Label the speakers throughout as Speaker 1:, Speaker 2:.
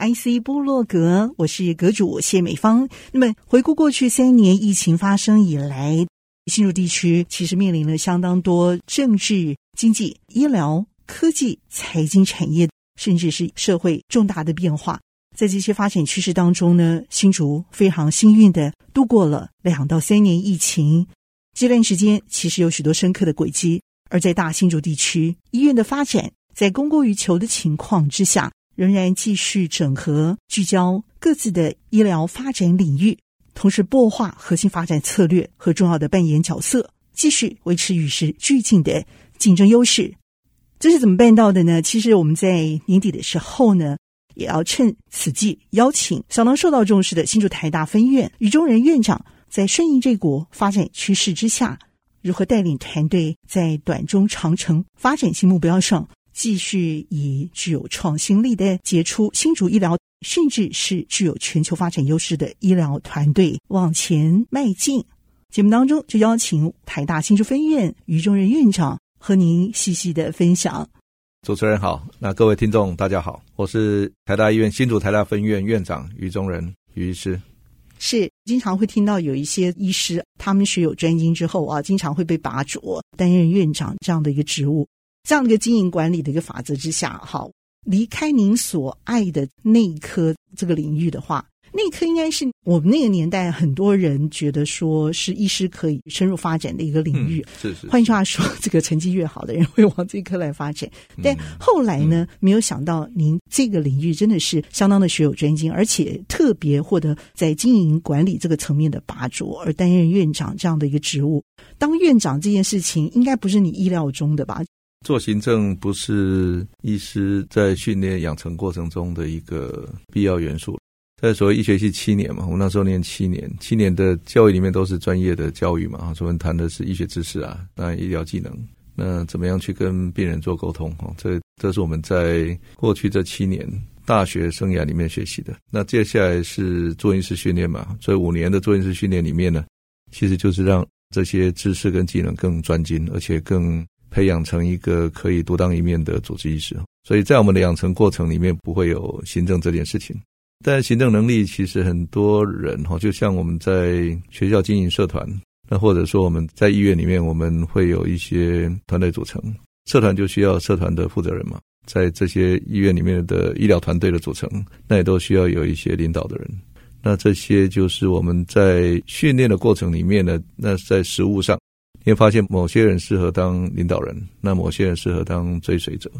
Speaker 1: IC 部落格，我是阁主谢美芳。那么回顾过去三年疫情发生以来，新竹地区其实面临了相当多政治、经济、医疗、科技、财经产业，甚至是社会重大的变化。在这些发展趋势当中呢，新竹非常幸运的度过了两到三年疫情这段时间，其实有许多深刻的轨迹。而在大新竹地区，医院的发展在供过于求的情况之下，仍然继续整合、聚焦各自的医疗发展领域，同时擘画核心发展策略和重要的扮演角色，继续维持与时俱进的竞争优势。这是怎么办到的呢？其实我们在年底的时候呢，也要趁此际邀请相当受到重视的新竹台大分院于中仁院长，在顺应这股发展趋势之下。如何带领团队在短中长程发展新目标上，继续以具有创新力的杰出新竹医疗，甚至是具有全球发展优势的医疗团队往前迈进？节目当中就邀请台大新竹分院于中仁院长和您细细的分享。
Speaker 2: 主持人好，那各位听众大家好，我是台大医院新竹台大分院院长于中仁于医师。
Speaker 1: 是经常会听到有一些医师，他们学有专精之后啊，经常会被拔擢担任院长这样的一个职务，这样的一个经营管理的一个法则之下，哈，离开您所爱的内科这个领域的话。内科应该是我们那个年代很多人觉得说是医师可以深入发展的一个领域。
Speaker 2: 嗯、是是。
Speaker 1: 换句话说，这个成绩越好的人会往这一科来发展。但后来呢，嗯、没有想到您这个领域真的是相当的学有专精，而且特别获得在经营管理这个层面的拔擢，而担任院长这样的一个职务。当院长这件事情，应该不是你意料中的吧？
Speaker 2: 做行政不是医师在训练养成过程中的一个必要元素。在所谓医学系七年嘛，我那时候念七年，七年的教育里面都是专业的教育嘛，所以我们谈的是医学知识啊，那医疗技能，那怎么样去跟病人做沟通？哈，这这是我们在过去这七年大学生涯里面学习的。那接下来是做医师训练嘛，所以五年的做医师训练里面呢，其实就是让这些知识跟技能更专精，而且更培养成一个可以独当一面的组织意识。所以在我们的养成过程里面，不会有行政这件事情。但行政能力其实很多人哈，就像我们在学校经营社团，那或者说我们在医院里面，我们会有一些团队组成，社团就需要社团的负责人嘛。在这些医院里面的医疗团队的组成，那也都需要有一些领导的人。那这些就是我们在训练的过程里面呢，那在实务上，你会发现某些人适合当领导人，那某些人适合当追随者。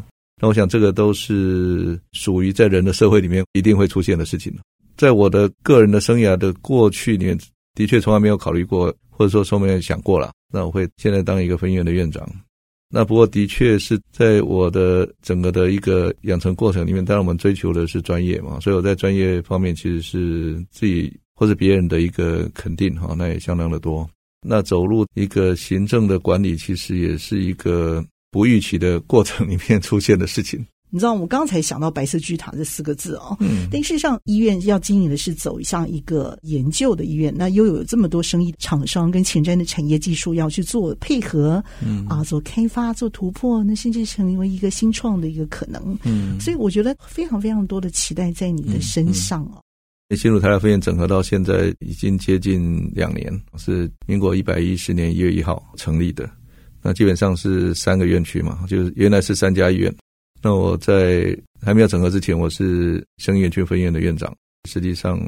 Speaker 2: 那我想，这个都是属于在人的社会里面一定会出现的事情。在我的个人的生涯的过去里面，的确从来没有考虑过，或者说从没有想过了。那我会现在当一个分院的院长。那不过，的确是在我的整个的一个养成过程里面，当然我们追求的是专业嘛，所以我在专业方面其实是自己或者别人的一个肯定哈，那也相当的多。那走入一个行政的管理，其实也是一个。不预期的过程里面出现的事情，
Speaker 1: 你知道，我刚才想到“白色巨塔”这四个字哦，嗯，但事实上，医院要经营的是走向一个研究的医院，那又有这么多生意厂商跟前瞻的产业技术要去做配合，嗯。啊，做开发、做突破，那甚至成为一个新创的一个可能，嗯，所以我觉得非常非常多的期待在你的身上哦。
Speaker 2: 新竹台大分院整合到现在已经接近两年，是民国一百一十年一月一号成立的。那基本上是三个院区嘛，就是原来是三家医院。那我在还没有整合之前，我是生医院区分院的院长，实际上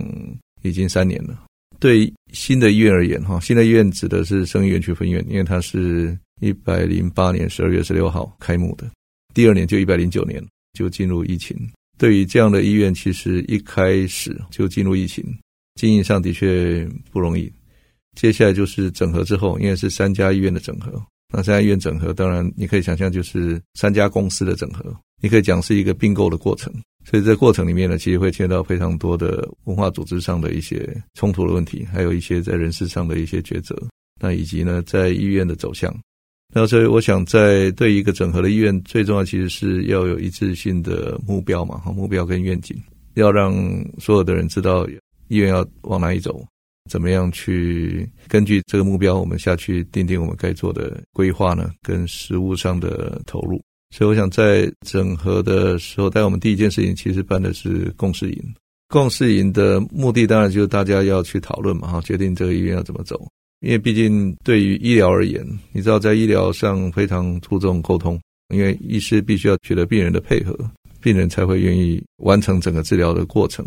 Speaker 2: 已经三年了。对新的医院而言，哈，新的医院指的是生医院区分院，因为它是一百零八年十二月十六号开幕的，第二年就一百零九年就进入疫情。对于这样的医院，其实一开始就进入疫情，经营上的确不容易。接下来就是整合之后，因为是三家医院的整合。那三家医院整合，当然你可以想象，就是三家公司的整合，你可以讲是一个并购的过程。所以在过程里面呢，其实会牵到非常多的文化组织上的一些冲突的问题，还有一些在人事上的一些抉择，那以及呢，在医院的走向。那所以我想，在对一个整合的医院，最重要其实是要有一致性的目标嘛，哈，目标跟愿景，要让所有的人知道医院要往哪里走，怎么样去根据这个目标，我们下去定定我们该做的规划呢，跟实务上的投入。所以我想在整合的时候，带我们第一件事情其实办的是共识营。共识营的目的当然就是大家要去讨论嘛，哈，决定这个医院要怎么走。因为毕竟对于医疗而言，你知道在医疗上非常注重沟通，因为医师必须要取得病人的配合，病人才会愿意完成整个治疗的过程，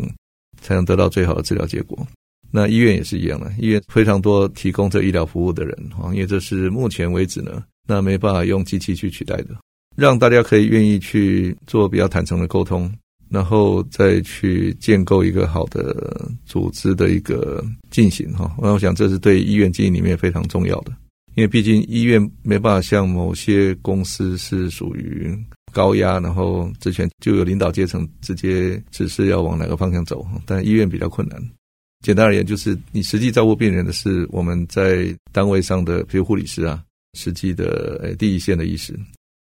Speaker 2: 才能得到最好的治疗结果。那医院也是一样的，医院非常多提供这医疗服务的人，哈，因为这是目前为止呢，那没办法用机器去取代的。让大家可以愿意去做比较坦诚的沟通，然后再去建构一个好的组织的一个进行哈。那我想这是对医院经营里面非常重要的，因为毕竟医院没办法像某些公司是属于高压，然后之前就有领导阶层直接指示要往哪个方向走，但医院比较困难。简单而言，就是你实际照顾病人的是我们在单位上的，比如护理师啊，实际的第一线的医师。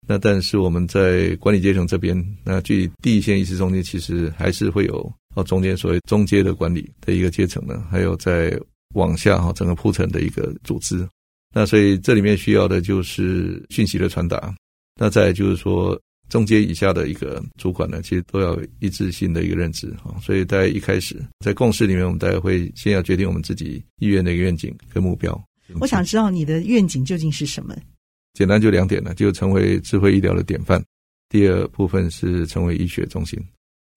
Speaker 2: 那但是我们在管理阶层这边，那距离第一线医师中间，其实还是会有哦中间所谓中阶的管理的一个阶层呢，还有在往下哈整个铺陈的一个组织。那所以这里面需要的就是讯息的传达。那再就是说中阶以下的一个主管呢，其实都要一致性的一个认知哈。所以在一开始在共识里面，我们大概会先要决定我们自己意愿的一个愿景跟目标。
Speaker 1: 我想知道你的愿景究竟是什么？
Speaker 2: 简单就两点了，就成为智慧医疗的典范。第二部分是成为医学中心。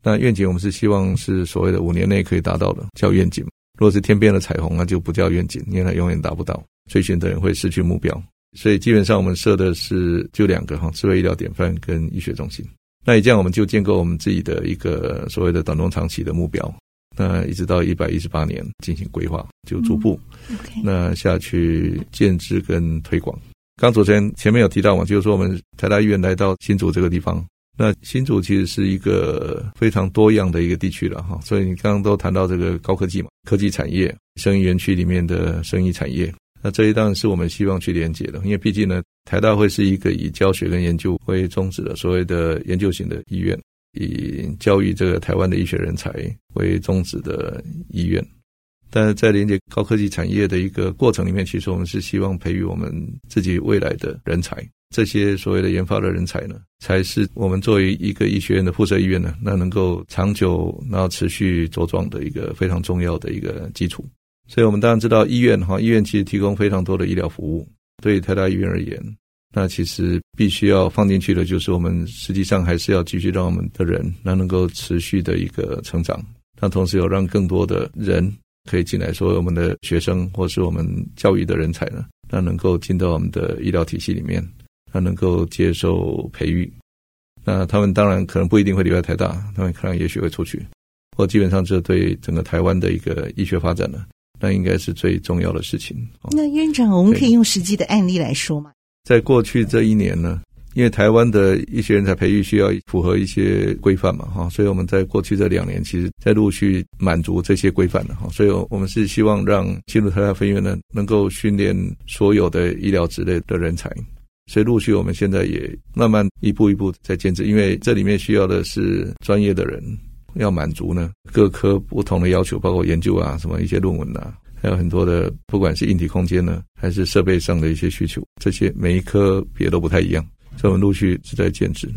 Speaker 2: 那愿景我们是希望是所谓的五年内可以达到的，叫愿景。如果是天边的彩虹，那就不叫愿景，因为它永远达不到，追寻的人会失去目标。所以基本上我们设的是就两个哈，智慧医疗典范跟医学中心。那以这样我们就建构我们自己的一个所谓的短中长期的目标。那一直到一百一十八年进行规划，就逐步、嗯 okay、那下去建制跟推广。刚主持人前面有提到嘛，就是说我们台大医院来到新竹这个地方，那新竹其实是一个非常多样的一个地区了哈，所以你刚刚都谈到这个高科技嘛，科技产业、生医园区里面的生医产业，那这一当然是我们希望去连接的，因为毕竟呢，台大会是一个以教学跟研究为宗旨的所谓的研究型的医院，以教育这个台湾的医学人才为宗旨的医院。但是在连接高科技产业的一个过程里面，其实我们是希望培育我们自己未来的人才。这些所谓的研发的人才呢，才是我们作为一个医学院的附设医院呢，那能够长久然后持续茁壮的一个非常重要的一个基础。所以我们当然知道医院哈，医院其实提供非常多的医疗服务。对于台大医院而言，那其实必须要放进去的就是我们实际上还是要继续让我们的人那能够持续的一个成长，那同时有让更多的人。可以进来说，我们的学生或是我们教育的人才呢，那能够进到我们的医疗体系里面，那能够接受培育，那他们当然可能不一定会留在台大，他们可能也许会出去，或基本上这对整个台湾的一个医学发展呢，那应该是最重要的事情。
Speaker 1: 那院长，我们可以用实际的案例来说吗？
Speaker 2: 在过去这一年呢，因为台湾的一些人才培育需要符合一些规范嘛，哈，所以我们在过去这两年，其实在陆续满足这些规范的哈，所以我们是希望让进入台大分院呢，能够训练所有的医疗职类的人才，所以陆续我们现在也慢慢一步一步在建制，因为这里面需要的是专业的人，要满足呢各科不同的要求，包括研究啊，什么一些论文啊，还有很多的不管是硬体空间呢，还是设备上的一些需求，这些每一科别都不太一样。所以我们陆续是在建制。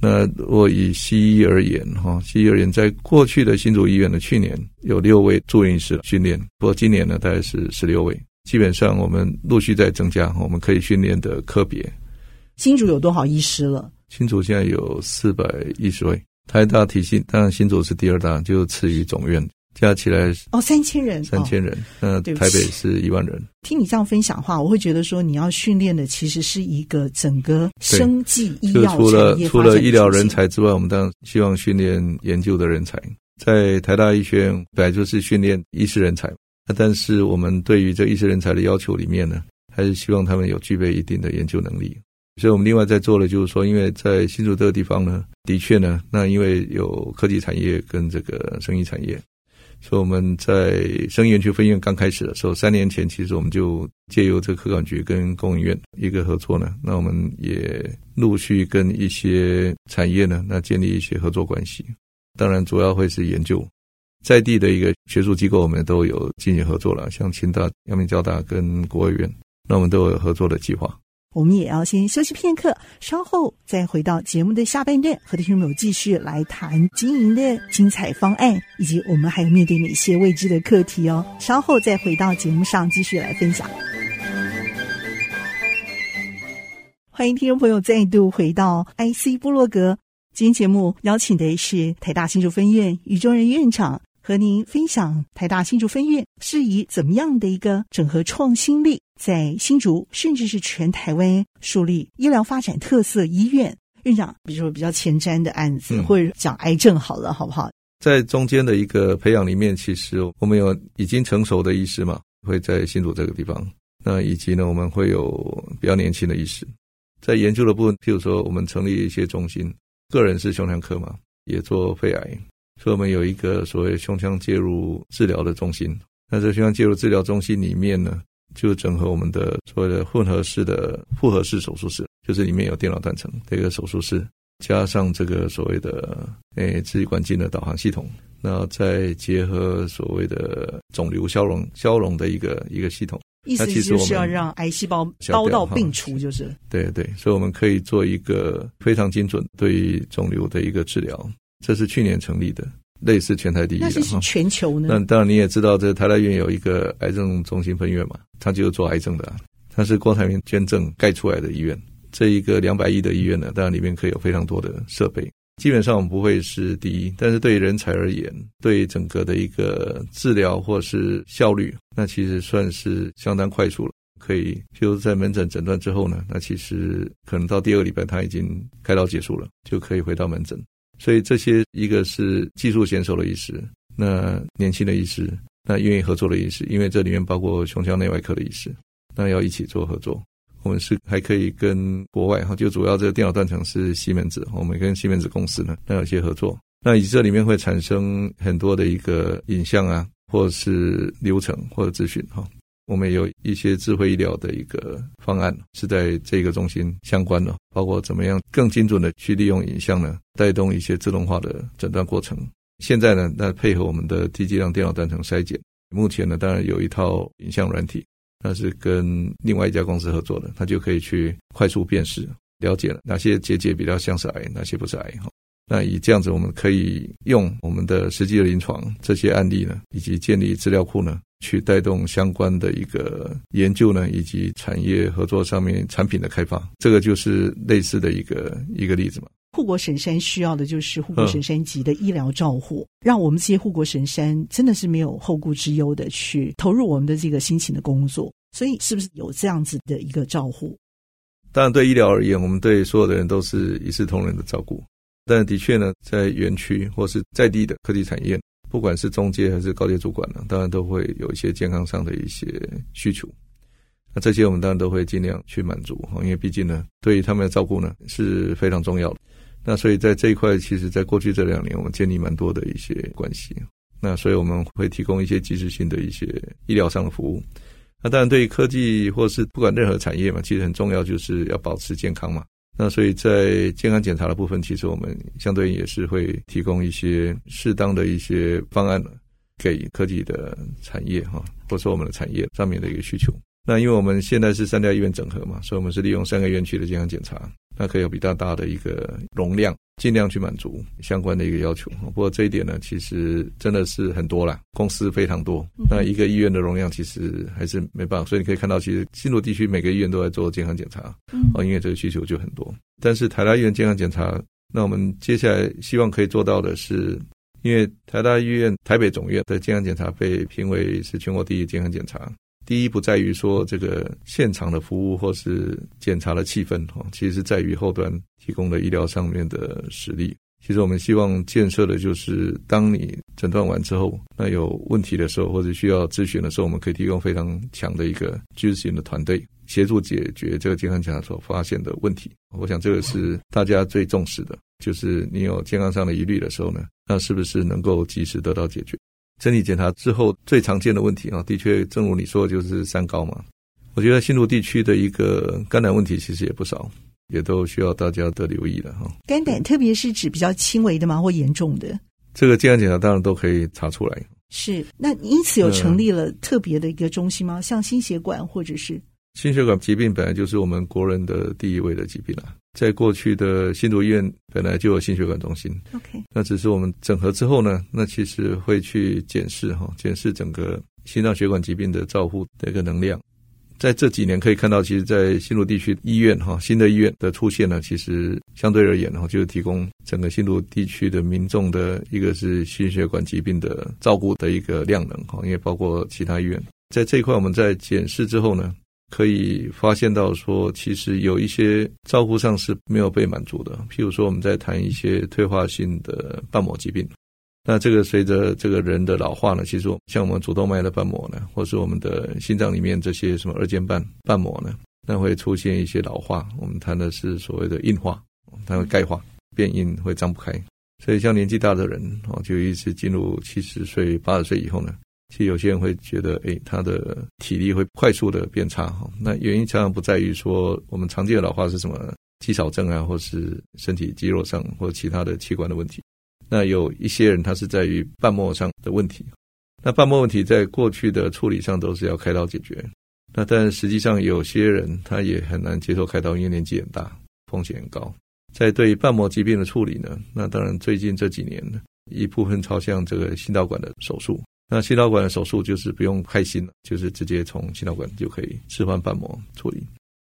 Speaker 2: 那我以西医而言，哈，西医而言，在过去的新竹医院呢，去年有六位住院医师训练，不过今年呢，大概是十六位。基本上我们陆续在增加，我们可以训练的科别。
Speaker 1: 新竹有多少医师了？
Speaker 2: 新竹现在有四百一十位。台大体系当然新竹是第二大，就次于总院。加起来
Speaker 1: 哦，三千人，
Speaker 2: 三千人。那、哦、台北是一万人。
Speaker 1: 听你这样分享的话，我会觉得说，你要训练的其实是一个整个生计医药。
Speaker 2: 除了除了医疗人才之外，我们当然希望训练研究的人才。在台大医学院本来就是训练医师人才，但是我们对于这医师人才的要求里面呢，还是希望他们有具备一定的研究能力。所以我们另外在做的就是说，因为在新竹这个地方呢，的确呢，那因为有科技产业跟这个生意产业。所以我们在生源区分院刚开始的时候，三年前其实我们就借由这个科管局跟工研院一个合作呢，那我们也陆续跟一些产业呢，那建立一些合作关系。当然，主要会是研究在地的一个学术机构，我们都有进行合作了，像清大、阳明交大跟国务院，那我们都有合作的计划。
Speaker 1: 我们也要先休息片刻，稍后再回到节目的下半段，和听众朋友继续来谈经营的精彩方案，以及我们还有面对哪些未知的课题哦。稍后再回到节目上继续来分享。欢迎听众朋友再度回到 IC 部落格，今天节目邀请的是台大新竹分院宇中仁院长。和您分享台大新竹分院是以怎么样的一个整合创新力，在新竹甚至是全台湾树立医疗发展特色医院。院长，比如说比较前瞻的案子，嗯、或者讲癌症好了，好不好？
Speaker 2: 在中间的一个培养里面，其实我们有已经成熟的医师嘛，会在新竹这个地方。那以及呢，我们会有比较年轻的医师，在研究的部分，譬如说我们成立一些中心，个人是胸腔科嘛，也做肺癌。所以我们有一个所谓胸腔介入治疗的中心，那这胸腔介入治疗中心里面呢，就整合我们的所谓的混合式的复合式手术室，就是里面有电脑断层的一个手术室，加上这个所谓的诶支气管镜的导航系统，那再结合所谓的肿瘤消融消融的一个一个系统，
Speaker 1: 意思就是要让癌细胞刀到病除，就是。
Speaker 2: 对对，所以我们可以做一个非常精准对于肿瘤的一个治疗。这是去年成立的，类似全台第一的。
Speaker 1: 那是全球呢？
Speaker 2: 那当然你也知道，这台大医院有一个癌症中心分院嘛，它就是做癌症的，它是郭台铭捐赠盖出来的医院。这一个两百亿的医院呢，当然里面可以有非常多的设备。基本上我们不会是第一，但是对于人才而言，对整个的一个治疗或是效率，那其实算是相当快速了。可以，就是在门诊诊断之后呢，那其实可能到第二个礼拜他已经开刀结束了，就可以回到门诊。所以这些一个是技术娴熟的医师，那年轻的医师，那愿意合作的医师，因为这里面包括胸腔内外科的医师，那要一起做合作。我们是还可以跟国外哈，就主要这个电脑断层是西门子，我们跟西门子公司呢，那有些合作。那以这里面会产生很多的一个影像啊，或者是流程或者资讯哈。我们有一些智慧医疗的一个方案，是在这个中心相关的，包括怎么样更精准的去利用影像呢，带动一些自动化的诊断过程。现在呢，那配合我们的低剂量电脑断层筛检，目前呢，当然有一套影像软体，那是跟另外一家公司合作的，它就可以去快速辨识，了解了哪些结节比较像是癌，哪些不是癌哈。那以这样子，我们可以用我们的实际的临床这些案例呢，以及建立资料库呢。去带动相关的一个研究呢，以及产业合作上面产品的开发，这个就是类似的一个一个例子嘛。
Speaker 1: 护国神山需要的就是护国神山级的医疗照护，让我们这些护国神山真的是没有后顾之忧的去投入我们的这个辛勤的工作。所以，是不是有这样子的一个照护？
Speaker 2: 当然，对医疗而言，我们对所有的人都是一视同仁的照顾。但的确呢，在园区或是在地的科技产业。不管是中阶还是高阶主管呢，当然都会有一些健康上的一些需求。那这些我们当然都会尽量去满足，因为毕竟呢，对于他们的照顾呢是非常重要的。那所以在这一块，其实在过去这两年，我们建立蛮多的一些关系。那所以我们会提供一些即时性的一些医疗上的服务。那当然，对于科技或是不管任何产业嘛，其实很重要就是要保持健康嘛。那所以在健康检查的部分，其实我们相对也是会提供一些适当的一些方案给科技的产业哈，或者说我们的产业上面的一个需求。那因为我们现在是三家医院整合嘛，所以我们是利用三个院区的健康检查，那可以有比较大的一个容量，尽量去满足相关的一个要求。不过这一点呢，其实真的是很多啦，公司非常多，那一个医院的容量其实还是没办法。所以你可以看到，其实新竹地区每个医院都在做健康检查，哦，因为这个需求就很多。但是台大医院健康检查，那我们接下来希望可以做到的是，因为台大医院台北总院的健康检查被评为是全国第一健康检查。第一不在于说这个现场的服务或是检查的气氛哈，其实是在于后端提供的医疗上面的实力。其实我们希望建设的就是，当你诊断完之后，那有问题的时候或者需要咨询的时候，我们可以提供非常强的一个咨询的团队，协助解决这个健康检查所发现的问题。我想这个是大家最重视的，就是你有健康上的疑虑的时候呢，那是不是能够及时得到解决？身体检查之后最常见的问题啊，的确正如你说的，就是三高嘛。我觉得新竹地区的一个肝胆问题其实也不少。也都需要大家的留意的哈。
Speaker 1: 肝胆特别是指比较轻微的吗？或严重的？
Speaker 2: 这个健康检查当然都可以查出来。
Speaker 1: 是，那因此有成立了特别的一个中心吗？呃、像心血管或者是？
Speaker 2: 心血管疾病本来就是我们国人的第一位的疾病了，在过去的新竹医院本来就有心血管中心。
Speaker 1: OK，
Speaker 2: 那只是我们整合之后呢，那其实会去检视哈，检视整个心脏血管疾病的照护的一个能量。在这几年可以看到，其实，在新竹地区医院哈，新的医院的出现呢，其实相对而言哈，就是提供整个新竹地区的民众的一个是心血管疾病的照顾的一个量能哈，因为包括其他医院在这一块，我们在检视之后呢，可以发现到说，其实有一些照顾上是没有被满足的，譬如说我们在谈一些退化性的瓣膜疾病。那这个随着这个人的老化呢，其实像我们主动脉的瓣膜呢，或是我们的心脏里面这些什么二尖瓣瓣膜呢，那会出现一些老化。我们谈的是所谓的硬化，它会钙化变硬，会张不开。所以像年纪大的人哦，就一直进入七十岁、八十岁以后呢，其实有些人会觉得，诶，他的体力会快速的变差哈。那原因常常不在于说我们常见的老化是什么肌少症啊，或是身体肌肉上或其他的器官的问题。那有一些人他是在于瓣膜上的问题，那瓣膜问题在过去的处理上都是要开刀解决，那但实际上有些人他也很难接受开刀，因为年纪很大，风险很高。在对瓣膜疾病的处理呢，那当然最近这几年一部分朝向这个心导管的手术，那心导管的手术就是不用开心了，就是直接从心导管就可以置换瓣膜处理。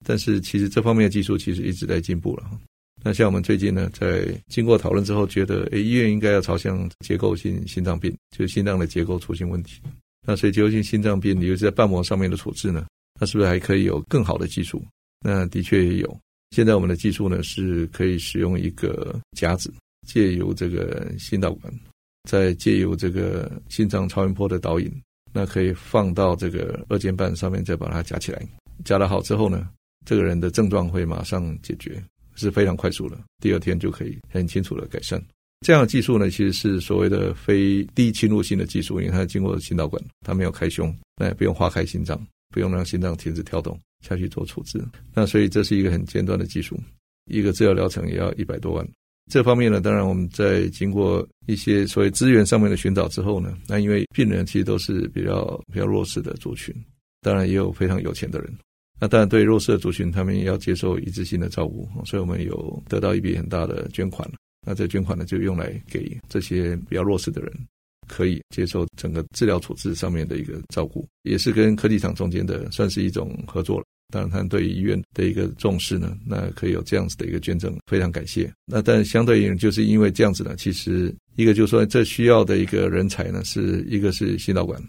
Speaker 2: 但是其实这方面的技术其实一直在进步了。那像我们最近呢，在经过讨论之后，觉得诶，医院应该要朝向结构性心脏病，就是心脏的结构出现问题。那所以结构性心脏病，尤其是在瓣膜上面的处置呢，那是不是还可以有更好的技术？那的确也有。现在我们的技术呢，是可以使用一个夹子，借由这个心导管，再借由这个心脏超音波的导引，那可以放到这个二尖瓣上面，再把它夹起来。夹得好之后呢，这个人的症状会马上解决。是非常快速的，第二天就可以很清楚的改善。这样的技术呢，其实是所谓的非低侵入性的技术，因为它经过心导管，它没有开胸，那也不用划开心脏，不用让心脏停止跳动下去做处置。那所以这是一个很尖端的技术，一个治疗疗程也要一百多万。这方面呢，当然我们在经过一些所谓资源上面的寻找之后呢，那因为病人其实都是比较比较弱势的族群，当然也有非常有钱的人。那当然，对弱势的族群，他们也要接受一致性的照顾，所以我们有得到一笔很大的捐款。那这捐款呢，就用来给这些比较弱势的人，可以接受整个治疗处置上面的一个照顾，也是跟科技厂中间的算是一种合作了。当然，他们对医院的一个重视呢，那可以有这样子的一个捐赠，非常感谢。那但相对应，就是因为这样子呢，其实一个就是说，这需要的一个人才呢，是一个是心导管。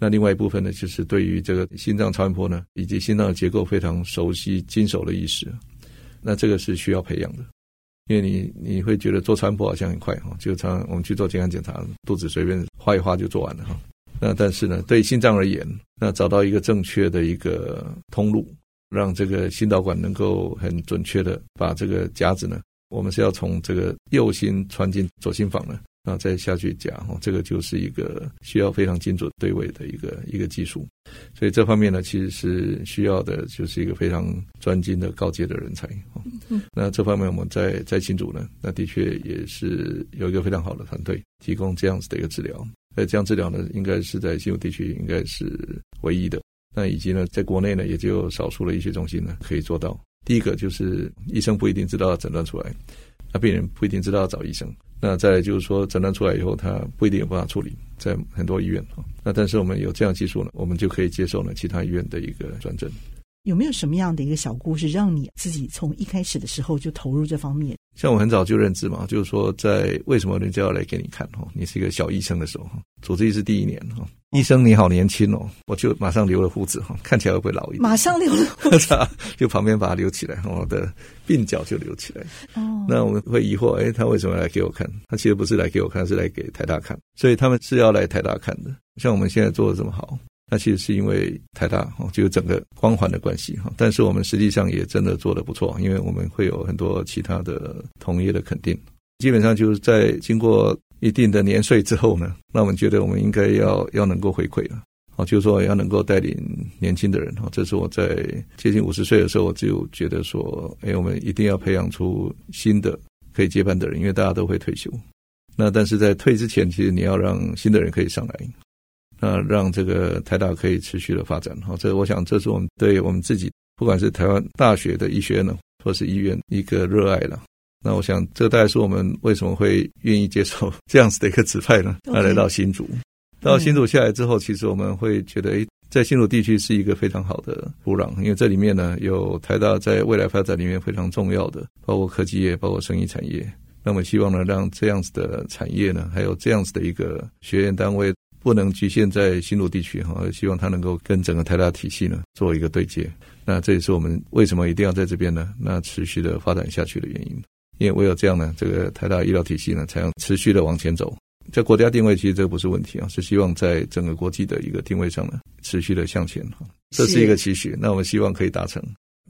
Speaker 2: 那另外一部分呢，就是对于这个心脏超音波呢，以及心脏的结构非常熟悉、经手的医师，那这个是需要培养的，因为你你会觉得做超音波好像很快哈，就常我们去做健康检查，肚子随便划一划就做完了哈。那但是呢，对心脏而言，那找到一个正确的一个通路，让这个心导管能够很准确的把这个夹子呢，我们是要从这个右心穿进左心房呢。然后再下去夹哦，这个就是一个需要非常精准对位的一个一个技术，所以这方面呢，其实是需要的，就是一个非常专精的高阶的人才哦。那这方面我们在在新竹呢，那的确也是有一个非常好的团队提供这样子的一个治疗，那这样治疗呢，应该是在新竹地区应该是唯一的。那以及呢，在国内呢，也就少数的医学中心呢可以做到。第一个就是医生不一定知道要诊断出来，那病人不一定知道要找医生。那再来就是说，诊断出来以后，他不一定有办法处理，在很多医院啊。那但是我们有这样技术呢，我们就可以接受呢其他医院的一个转诊。
Speaker 1: 有没有什么样的一个小故事，让你自己从一开始的时候就投入这方面？
Speaker 2: 像我很早就认知嘛，就是说，在为什么人家要来给你看哦？你是一个小医生的时候，主治医师第一年哈，医生你好年轻哦，我就马上留了胡子哈，看起来会不会老一点？
Speaker 1: 马上留了胡子，
Speaker 2: 就旁边把它留起来，我的鬓角就留起来。哦，那我们会疑惑，哎，他为什么来给我看？他其实不是来给我看，是来给台大看，所以他们是要来台大看的。像我们现在做的这么好。那其实是因为台大哦，就整个光环的关系哈。但是我们实际上也真的做得不错，因为我们会有很多其他的同业的肯定。基本上就是在经过一定的年岁之后呢，那我们觉得我们应该要要能够回馈了，哦，就是说要能够带领年轻的人哈。这是我在接近五十岁的时候，我就觉得说，哎，我们一定要培养出新的可以接班的人，因为大家都会退休。那但是在退之前，其实你要让新的人可以上来。那让这个台大可以持续的发展，好，这我想这是我们对我们自己，不管是台湾大学的医学院呢，或是医院一个热爱了。那我想这大概是我们为什么会愿意接受 这样子的一个指派呢？那来到新竹，到新竹下来之后，其实我们会觉得，诶，在新竹地区是一个非常好的土壤，因为这里面呢有台大在未来发展里面非常重要的，包括科技业，包括生意产业。那么希望呢，让这样子的产业呢，还有这样子的一个学院单位。不能局限在新竹地区哈，希望它能够跟整个台大体系呢做一个对接。那这也是我们为什么一定要在这边呢？那持续的发展下去的原因。因为唯有这样呢，这个台大医疗体系呢才能持续的往前走。在国家定位，其实这个不是问题啊，是希望在整个国际的一个定位上呢持续的向前哈。这是一个期许，那我们希望可以达成。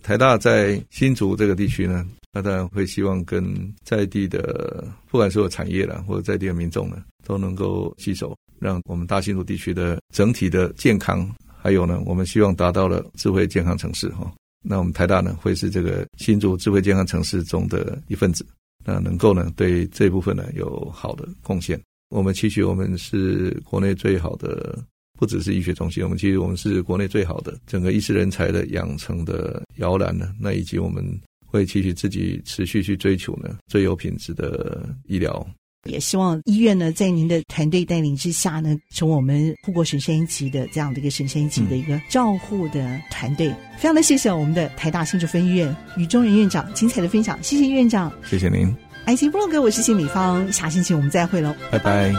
Speaker 2: 台大在新竹这个地区呢，那当然会希望跟在地的不管是有产业啦，或者在地的民众呢，都能够携手。让我们大新竹地区的整体的健康，还有呢，我们希望达到了智慧健康城市哈。那我们台大呢，会是这个新竹智慧健康城市中的一份子，那能够呢，对这部分呢有好的贡献。我们期许我们是国内最好的，不只是医学中心，我们其实我们是国内最好的整个医师人才的养成的摇篮呢。那以及我们会期许自己持续去追求呢最有品质的医疗。
Speaker 1: 也希望医院呢，在您的团队带领之下呢，成为我们护国神山一级的这样的一个神山一级的一个照护的团队。嗯、非常的谢谢我们的台大新竹分医院于中仁院长精彩的分享，谢谢院长，
Speaker 2: 谢谢您。
Speaker 1: 爱情部落格，我是谢美芳，下星期我们再会喽，
Speaker 2: 拜拜。